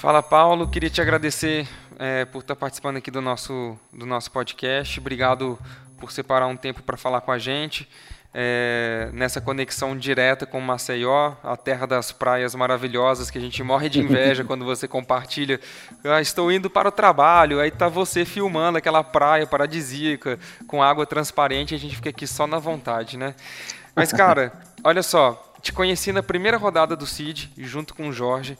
Fala, Paulo. Queria te agradecer é, por estar participando aqui do nosso, do nosso podcast. Obrigado por separar um tempo para falar com a gente. É, nessa conexão direta com Maceió, a terra das praias maravilhosas que a gente morre de inveja quando você compartilha. Ah, estou indo para o trabalho, aí tá você filmando aquela praia paradisíaca com água transparente, a gente fica aqui só na vontade, né? Mas cara, olha só, te conheci na primeira rodada do CID junto com o Jorge.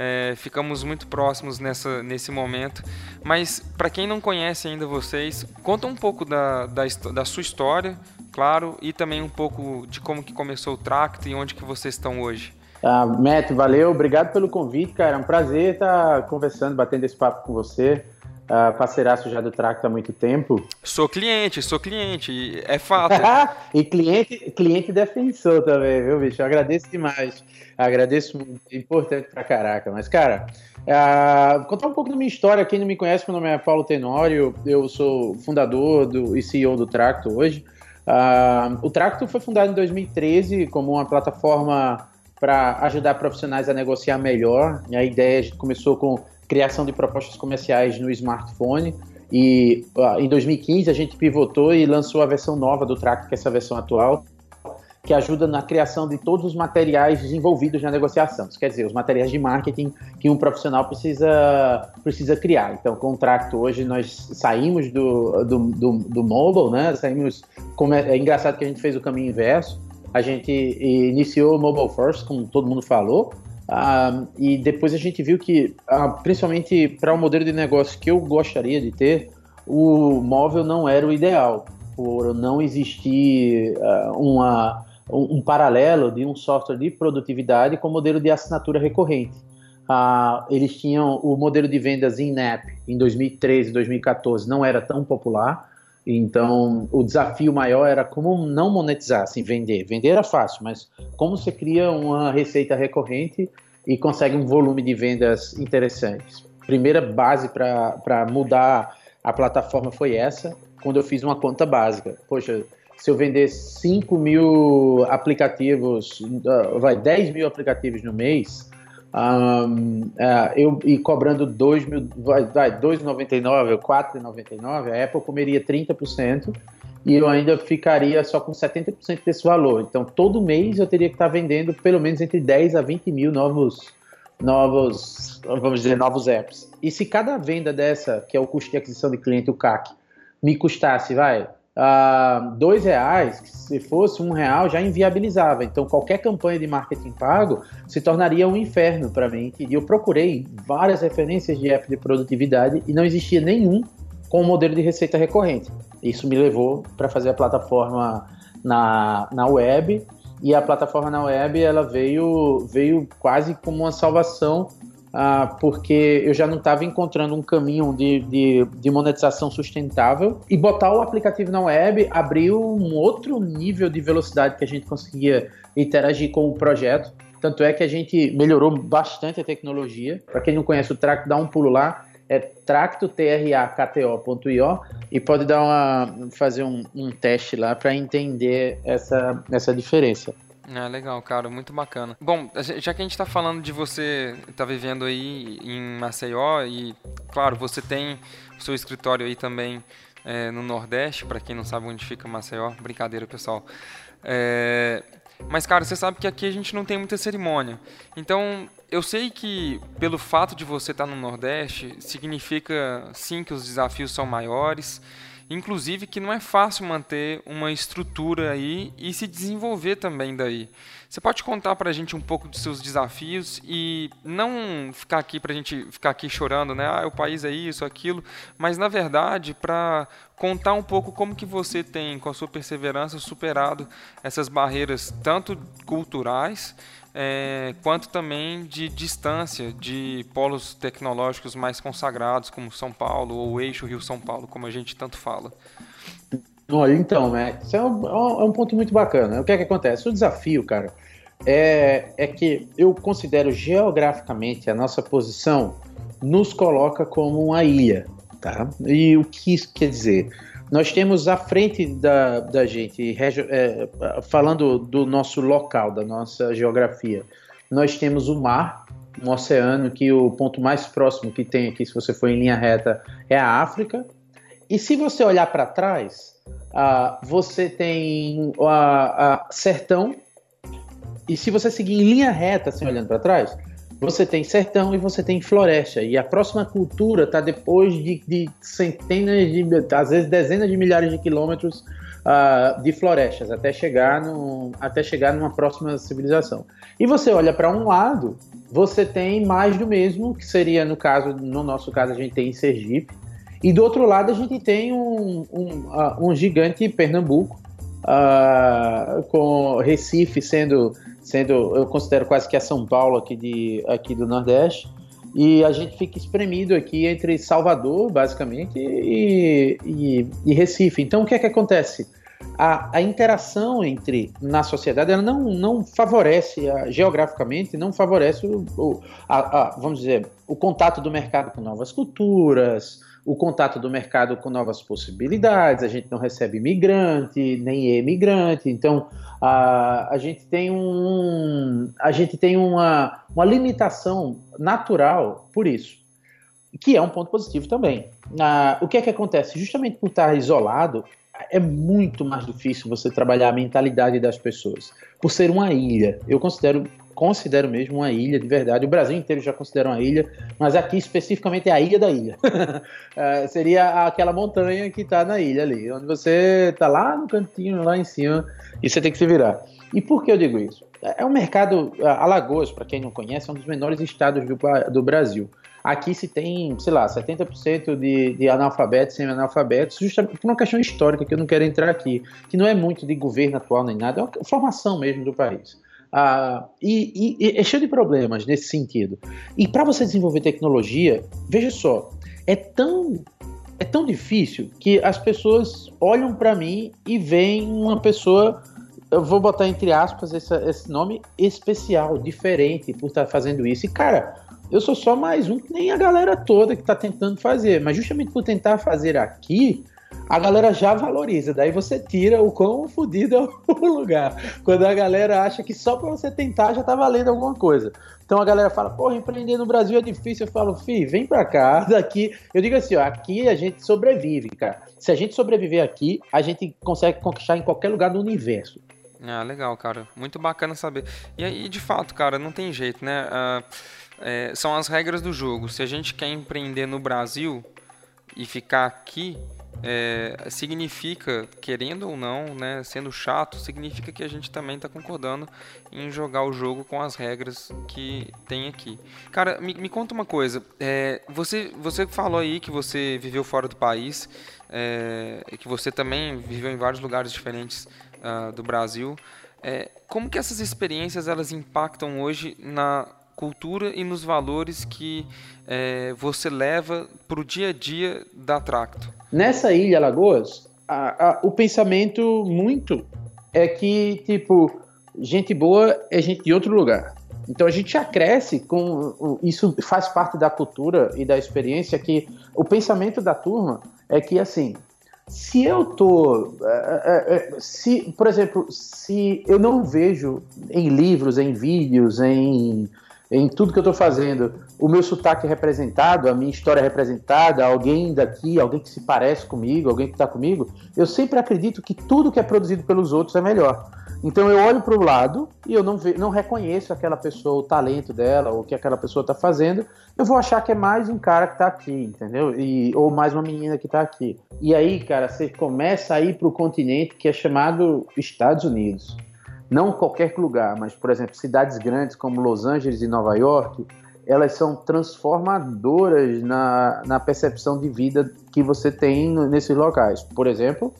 É, ficamos muito próximos nessa, nesse momento. Mas para quem não conhece ainda vocês, conta um pouco da, da, da, sua história, claro, e também um pouco de como que começou o Tracto e onde que vocês estão hoje. Ah, Matt, valeu, obrigado pelo convite, cara. É um prazer estar conversando, batendo esse papo com você. Uh, parceiraço já do Tracto há muito tempo. Sou cliente, sou cliente, é fato. e cliente, cliente defensor também, viu, bicho? Eu agradeço demais. Agradeço muito, importante pra caraca. Mas, cara, uh, contar um pouco da minha história. Quem não me conhece, meu nome é Paulo Tenório, eu sou fundador do, e CEO do Tracto hoje. Uh, o Tracto foi fundado em 2013 como uma plataforma para ajudar profissionais a negociar melhor. A ideia começou com criação de propostas comerciais no smartphone. E uh, em 2015 a gente pivotou e lançou a versão nova do Track, que é essa versão atual, que ajuda na criação de todos os materiais desenvolvidos na negociação. Isso quer dizer, os materiais de marketing que um profissional precisa, precisa criar. Então, com o Tract hoje nós saímos do, do, do, do mobile, né? Saímos. É, é engraçado que a gente fez o caminho inverso. A gente iniciou o mobile first, como todo mundo falou, ah, e depois a gente viu que, ah, principalmente para o modelo de negócio que eu gostaria de ter, o móvel não era o ideal, por não existir ah, uma, um, um, paralelo de um software de produtividade com o modelo de assinatura recorrente. eles tinham o modelo de vendas in-app em 2013, 2014, não era tão popular, então, o desafio maior era como não monetizar, assim, vender. Vender era fácil, mas como você cria uma receita recorrente e consegue um volume de vendas interessantes. Primeira base para mudar a plataforma foi essa, quando eu fiz uma conta básica. Poxa, se eu vender 5 mil aplicativos, ah, vai, 10 mil aplicativos no mês, um, é, eu, e cobrando 2 mil, vai, vai 2,99 4,99, a Apple comeria 30% e eu ainda ficaria só com 70% desse valor. Então, todo mês eu teria que estar vendendo pelo menos entre 10 a 20 mil novos, novos, vamos dizer, novos apps. E se cada venda dessa, que é o custo de aquisição de cliente, o CAC, me custasse, vai, uh, dois reais, se fosse um real, já inviabilizava. Então, qualquer campanha de marketing pago se tornaria um inferno para mim. E eu procurei várias referências de app de produtividade e não existia nenhum com o modelo de receita recorrente. Isso me levou para fazer a plataforma na, na web e a plataforma na web ela veio, veio quase como uma salvação ah, porque eu já não estava encontrando um caminho de, de, de, monetização sustentável. E botar o aplicativo na web abriu um outro nível de velocidade que a gente conseguia interagir com o projeto. Tanto é que a gente melhorou bastante a tecnologia. Para quem não conhece o Tracto, dá um pulo lá. É tracto, T-R-A-K-T-O.io e pode dar uma, fazer um, um teste lá para entender essa, essa diferença. É, legal, cara, muito bacana. Bom, já que a gente está falando de você tá vivendo aí em Maceió e, claro, você tem o seu escritório aí também é, no Nordeste, para quem não sabe onde fica Maceió, brincadeira, pessoal. É, mas, cara, você sabe que aqui a gente não tem muita cerimônia. Então, eu sei que pelo fato de você estar tá no Nordeste, significa sim que os desafios são maiores Inclusive que não é fácil manter uma estrutura aí e se desenvolver também daí. Você pode contar para a gente um pouco dos seus desafios e não ficar aqui para a gente ficar aqui chorando, né? Ah, o país é isso, aquilo, mas na verdade para contar um pouco como que você tem, com a sua perseverança, superado essas barreiras tanto culturais é, quanto também de distância de polos tecnológicos mais consagrados, como São Paulo ou o eixo Rio-São Paulo, como a gente tanto fala. Olha, então, né, isso é um, é um ponto muito bacana. O que é que acontece? O desafio, cara, é, é que eu considero geograficamente a nossa posição nos coloca como uma ilha, tá? E o que isso quer dizer? Nós temos à frente da, da gente, é, falando do nosso local, da nossa geografia, nós temos o mar, um oceano que o ponto mais próximo que tem aqui, se você for em linha reta, é a África. E se você olhar para trás, uh, você tem o sertão. E se você seguir em linha reta, assim, olhando para trás, você tem sertão e você tem floresta. E a próxima cultura está depois de, de, centenas de, às vezes dezenas de milhares de quilômetros uh, de florestas até chegar, no, até chegar numa próxima civilização. E você olha para um lado, você tem mais do mesmo, que seria no caso, no nosso caso, a gente tem em Sergipe. E do outro lado a gente tem um, um, uh, um gigante Pernambuco, uh, com Recife sendo sendo, eu considero quase que a São Paulo aqui, de, aqui do Nordeste, e a gente fica espremido aqui entre Salvador, basicamente, e, e, e Recife. Então, o que é que acontece? A, a, interação entre na sociedade ela não, não favorece a, geograficamente não favorece o, o a, vamos dizer o contato do mercado com novas culturas o contato do mercado com novas possibilidades, a gente não recebe imigrante, nem emigrante, então a, a gente tem, um, a gente tem uma, uma limitação natural por isso, que é um ponto positivo também. O que é que acontece? Justamente por estar isolado, é muito mais difícil você trabalhar a mentalidade das pessoas. Por ser uma ilha, eu considero considero mesmo uma ilha de verdade. O Brasil inteiro já considera uma ilha, mas aqui especificamente é a ilha da ilha. é, seria aquela montanha que está na ilha ali, onde você está lá no cantinho, lá em cima, e você tem que se virar. E por que eu digo isso? É um mercado, Alagoas, para quem não conhece, é um dos menores estados do, do Brasil. Aqui se tem, sei lá, 70% de, de analfabetos, semi-analfabetos, justamente por uma questão histórica que eu não quero entrar aqui, que não é muito de governo atual nem nada, é uma formação mesmo do país. Ah, e, e, e é cheio de problemas nesse sentido. E para você desenvolver tecnologia, veja só, é tão é tão difícil que as pessoas olham para mim e veem uma pessoa, eu vou botar entre aspas esse, esse nome especial, diferente por estar tá fazendo isso. E cara, eu sou só mais um que nem a galera toda que está tentando fazer, mas justamente por tentar fazer aqui, a galera já valoriza. Daí você tira o quão fodido é o lugar. Quando a galera acha que só para você tentar já tá valendo alguma coisa. Então a galera fala, porra, empreender no Brasil é difícil. Eu falo, fi, vem pra cá, daqui. Eu digo assim, ó, aqui a gente sobrevive, cara. Se a gente sobreviver aqui, a gente consegue conquistar em qualquer lugar do universo. Ah, legal, cara. Muito bacana saber. E aí, de fato, cara, não tem jeito, né? Uh, é, são as regras do jogo. Se a gente quer empreender no Brasil e ficar aqui, é, significa, querendo ou não, né, sendo chato, significa que a gente também está concordando em jogar o jogo com as regras que tem aqui. Cara, me, me conta uma coisa. É, você, você falou aí que você viveu fora do país, é, que você também viveu em vários lugares diferentes uh, do Brasil. É, como que essas experiências elas impactam hoje na cultura e nos valores que é, você leva para o dia a dia da Tracto? Nessa ilha Lagoas, a, a, o pensamento muito é que, tipo, gente boa é gente de outro lugar. Então a gente já cresce com. Isso faz parte da cultura e da experiência que o pensamento da turma é que, assim, se eu tô. É, é, se, por exemplo, se eu não vejo em livros, em vídeos, em em tudo que eu estou fazendo, o meu sotaque é representado, a minha história é representada, alguém daqui, alguém que se parece comigo, alguém que está comigo, eu sempre acredito que tudo que é produzido pelos outros é melhor. Então eu olho para o lado e eu não, ve, não reconheço aquela pessoa, o talento dela, ou o que aquela pessoa está fazendo, eu vou achar que é mais um cara que está aqui, entendeu? E, ou mais uma menina que está aqui. E aí, cara, você começa a ir para o continente que é chamado Estados Unidos não qualquer lugar, mas, por exemplo, cidades grandes como Los Angeles e Nova York, elas são transformadoras na, na percepção de vida que você tem nesses locais. Por exemplo,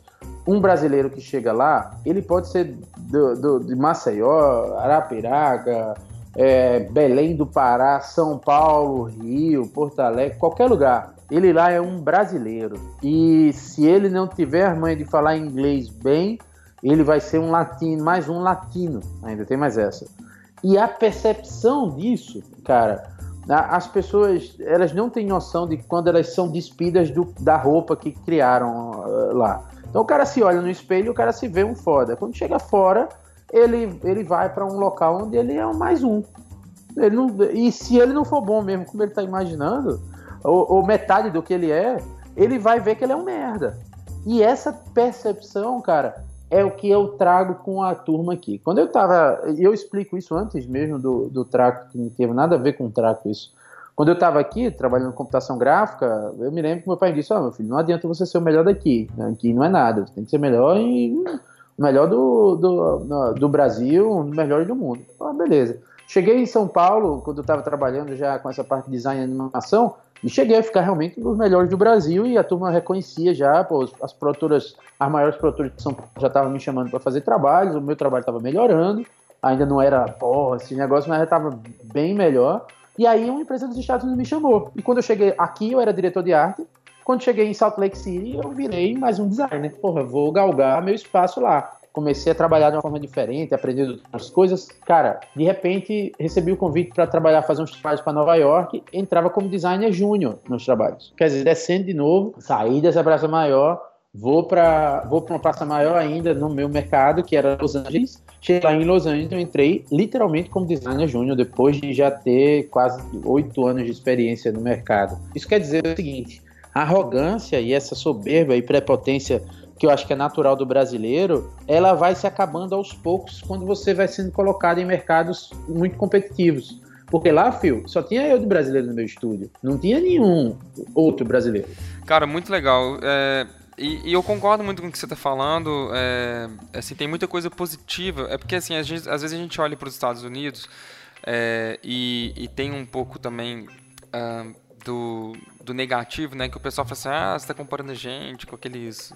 um brasileiro que chega lá, ele pode ser do, do, de Maceió, Arapiraca, é, Belém do Pará, São Paulo, Rio, Porto Alegre, qualquer lugar. Ele lá é um brasileiro. E se ele não tiver a mãe de falar inglês bem, ele vai ser um latino, mais um latino, ainda tem mais essa. E a percepção disso, cara, as pessoas elas não têm noção de quando elas são despidas do, da roupa que criaram uh, lá. Então o cara se olha no espelho, o cara se vê um foda. Quando chega fora, ele, ele vai para um local onde ele é um mais um. ele não, e se ele não for bom mesmo, como ele tá imaginando, ou, ou metade do que ele é, ele vai ver que ele é um merda. E essa percepção, cara, é o que eu trago com a turma aqui. Quando eu tava. Eu explico isso antes mesmo do, do que não teve nada a ver com o trato isso. Quando eu estava aqui, trabalhando em computação gráfica, eu me lembro que meu pai disse: Ó, oh, meu filho, não adianta você ser o melhor daqui. Aqui não é nada. Você tem que ser melhor e melhor do, do, do Brasil, melhor do mundo. Ah, beleza. Cheguei em São Paulo, quando eu estava trabalhando já com essa parte de design e animação, e cheguei a ficar realmente dos melhores do Brasil e a turma reconhecia já, pô, as produtoras, as maiores produtoras de São Paulo já estavam me chamando para fazer trabalhos, o meu trabalho estava melhorando, ainda não era, porra, esse negócio, mas já estava bem melhor. E aí uma empresa dos Estados Unidos me chamou. E quando eu cheguei aqui, eu era diretor de arte. Quando cheguei em Salt Lake City, eu virei mais um designer. Porra, vou galgar meu espaço lá comecei a trabalhar de uma forma diferente, aprendendo outras coisas. Cara, de repente recebi o convite para trabalhar, fazer uns trabalhos para Nova York, entrava como designer júnior nos trabalhos. Quer dizer, descendo de novo, saí dessa praça maior, vou para vou para uma praça maior ainda no meu mercado, que era Los Angeles. Cheguei lá em Los Angeles, eu entrei literalmente como designer júnior, depois de já ter quase oito anos de experiência no mercado. Isso quer dizer o seguinte: a arrogância e essa soberba e prepotência que eu acho que é natural do brasileiro, ela vai se acabando aos poucos quando você vai sendo colocado em mercados muito competitivos. Porque lá, Phil, só tinha eu de brasileiro no meu estúdio. Não tinha nenhum outro brasileiro. Cara, muito legal. É, e, e, eu concordo muito com o que você está falando. É, assim, tem muita coisa positiva. É porque, assim, às vezes a gente olha para os Estados Unidos é, e, e, tem um pouco também uh, do, do negativo, né? Que o pessoal fala assim, ah, você está comparando a gente com aqueles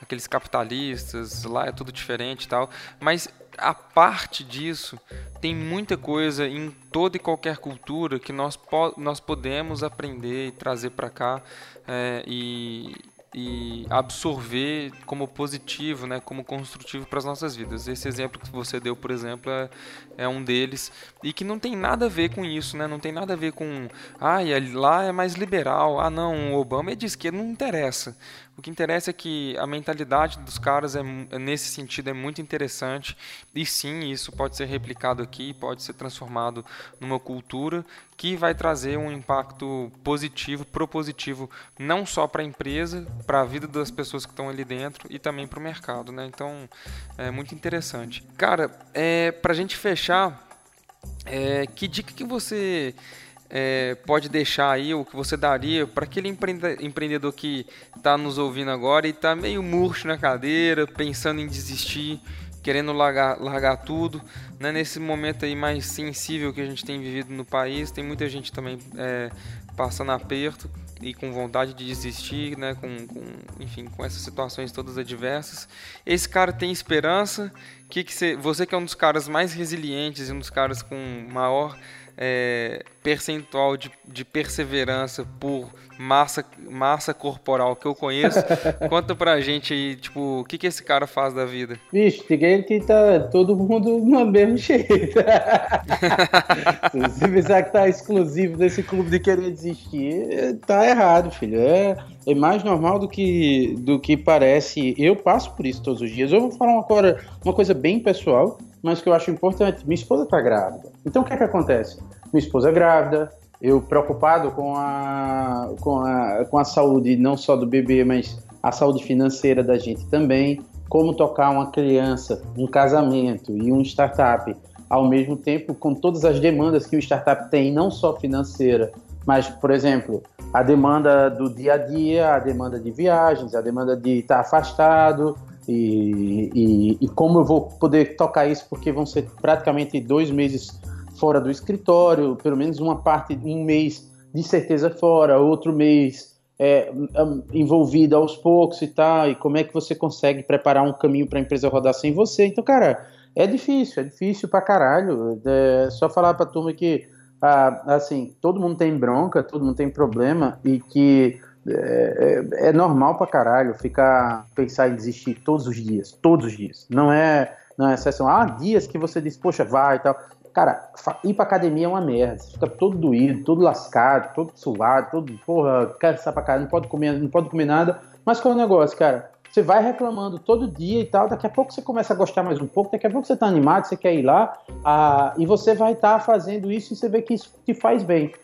aqueles capitalistas, lá é tudo diferente e tal. Mas a parte disso, tem muita coisa em toda e qualquer cultura que nós, po nós podemos aprender e trazer para cá. É, e, e absorver como positivo, né, como construtivo para as nossas vidas. Esse exemplo que você deu, por exemplo, é, é, um deles e que não tem nada a ver com isso, né? Não tem nada a ver com, ah, lá é mais liberal, ah, não, o Obama é de esquerda, não interessa. O que interessa é que a mentalidade dos caras é, nesse sentido é muito interessante e sim, isso pode ser replicado aqui, pode ser transformado numa cultura que vai trazer um impacto positivo, propositivo, não só para a empresa, para a vida das pessoas que estão ali dentro e também para o mercado, né? Então, é muito interessante. Cara, é, para a gente fechar, é, que dica que você é, pode deixar aí, o que você daria para aquele empreendedor que está nos ouvindo agora e está meio murcho na cadeira, pensando em desistir, querendo largar, largar tudo, né? nesse momento aí mais sensível que a gente tem vivido no país, tem muita gente também é, passando aperto e com vontade de desistir, né? Com, com, enfim, com essas situações todas adversas. Esse cara tem esperança. Que que você, você que é um dos caras mais resilientes e um dos caras com maior é, percentual de, de perseverança por massa, massa corporal que eu conheço. Conta pra gente aí, tipo, o que, que esse cara faz da vida? Bicho, tem que tá todo mundo no mesmo jeito. Se você pensar que tá exclusivo desse clube de querer desistir, tá errado, filho. É, é mais normal do que, do que parece. Eu passo por isso todos os dias. Eu vou falar agora uma coisa bem pessoal mas que eu acho importante. Minha esposa está grávida. Então o que é que acontece? Minha esposa é grávida, eu preocupado com a, com a, com a saúde não só do bebê, mas a saúde financeira da gente também. Como tocar uma criança, um casamento e um startup ao mesmo tempo, com todas as demandas que o startup tem, não só financeira, mas, por exemplo, a demanda do dia a dia, a demanda de viagens, a demanda de estar afastado, e, e, e, como eu vou poder tocar isso, porque vão ser praticamente dois meses fora do escritório, pelo menos uma parte, um mês de certeza fora, outro mês é, envolvido aos poucos e tal, e como é que você consegue preparar um caminho para a empresa rodar sem você. Então, cara, é difícil, é difícil pra caralho. É só falar pra turma que, ah, assim, todo mundo tem bronca, todo mundo tem problema, e que é, é, é, normal pra caralho ficar pensar em desistir todos os dias, todos os dias. Não é, não é exceção. Há dias que você diz, poxa, vai e tal. Cara, ir pra academia é uma merda. Você fica todo doído, todo lascado, todo suado, todo, porra, quer pra caralho, não pode comer, não pode comer nada. Mas qual é o negócio, cara? você vai reclamando todo dia e tal, daqui a pouco você começa a gostar mais um pouco, daqui a pouco você está animado, você quer ir lá, ah, e você vai estar tá fazendo isso e você vê que isso te faz bem.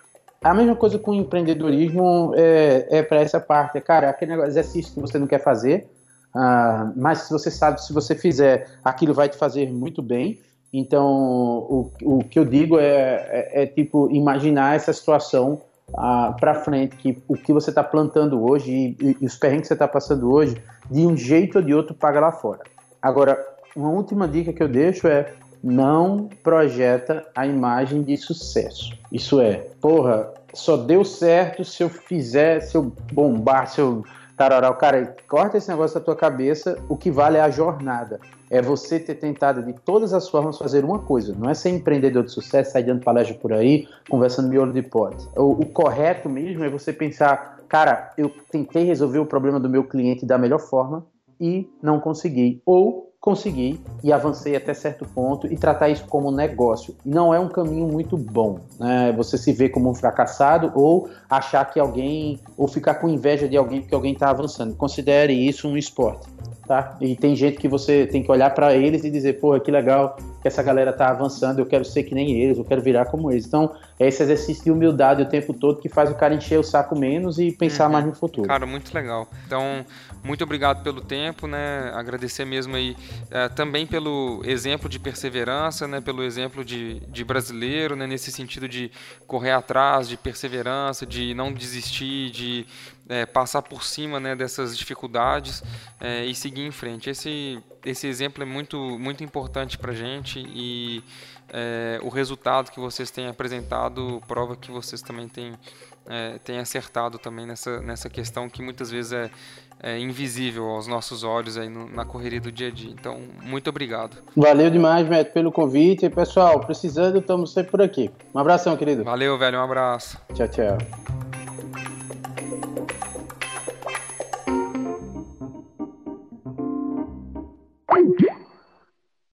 A mesma coisa com o empreendedorismo é, é para essa parte, cara, aquele exercício que você não quer fazer, ah, mas se você sabe, se você fizer, aquilo vai te fazer muito bem. Então, o, o que eu digo é, é, é tipo imaginar essa situação ah, para frente, que o que você está plantando hoje e, e os perrengues que você está passando hoje, de um jeito ou de outro, paga lá fora. Agora, uma última dica que eu deixo é não projeta a imagem de sucesso. Isso é, porra, só deu certo se eu fizer, se eu bombar, se eu tararau. Cara, corta esse negócio da tua cabeça, o que vale é a jornada. É você ter tentado de todas as formas fazer uma coisa. Não é ser empreendedor de sucesso, sair dando palestra por aí, conversando miolo de pote. O, o correto mesmo é você pensar, cara, eu tentei resolver o problema do meu cliente da melhor forma e não consegui. Ou consegui e avancei até certo ponto e tratar isso como negócio. Não é um caminho muito bom, né? Você se vê como um fracassado ou achar que alguém, ou ficar com inveja de alguém porque alguém está avançando. Considere isso um esporte tá? E tem gente que você tem que olhar para eles e dizer, porra, que legal que essa galera tá avançando, eu quero ser que nem eles, eu quero virar como eles. Então, é esse exercício de humildade o tempo todo que faz o cara encher o saco menos e pensar uhum. mais no futuro. Cara, muito legal. Então, muito obrigado pelo tempo, né? Agradecer mesmo aí é, também pelo exemplo de perseverança, né? Pelo exemplo de, de brasileiro, né? Nesse sentido de correr atrás, de perseverança, de não desistir, de é, passar por cima né, dessas dificuldades é, e seguir em frente. Esse, esse exemplo é muito, muito importante para a gente e é, o resultado que vocês têm apresentado prova que vocês também têm, é, têm acertado também nessa, nessa questão que muitas vezes é, é invisível aos nossos olhos aí no, na correria do dia a dia. Então, muito obrigado. Valeu demais, Beto, pelo convite. Pessoal, precisando, estamos sempre por aqui. Um abração, querido. Valeu, velho. Um abraço. Tchau, tchau.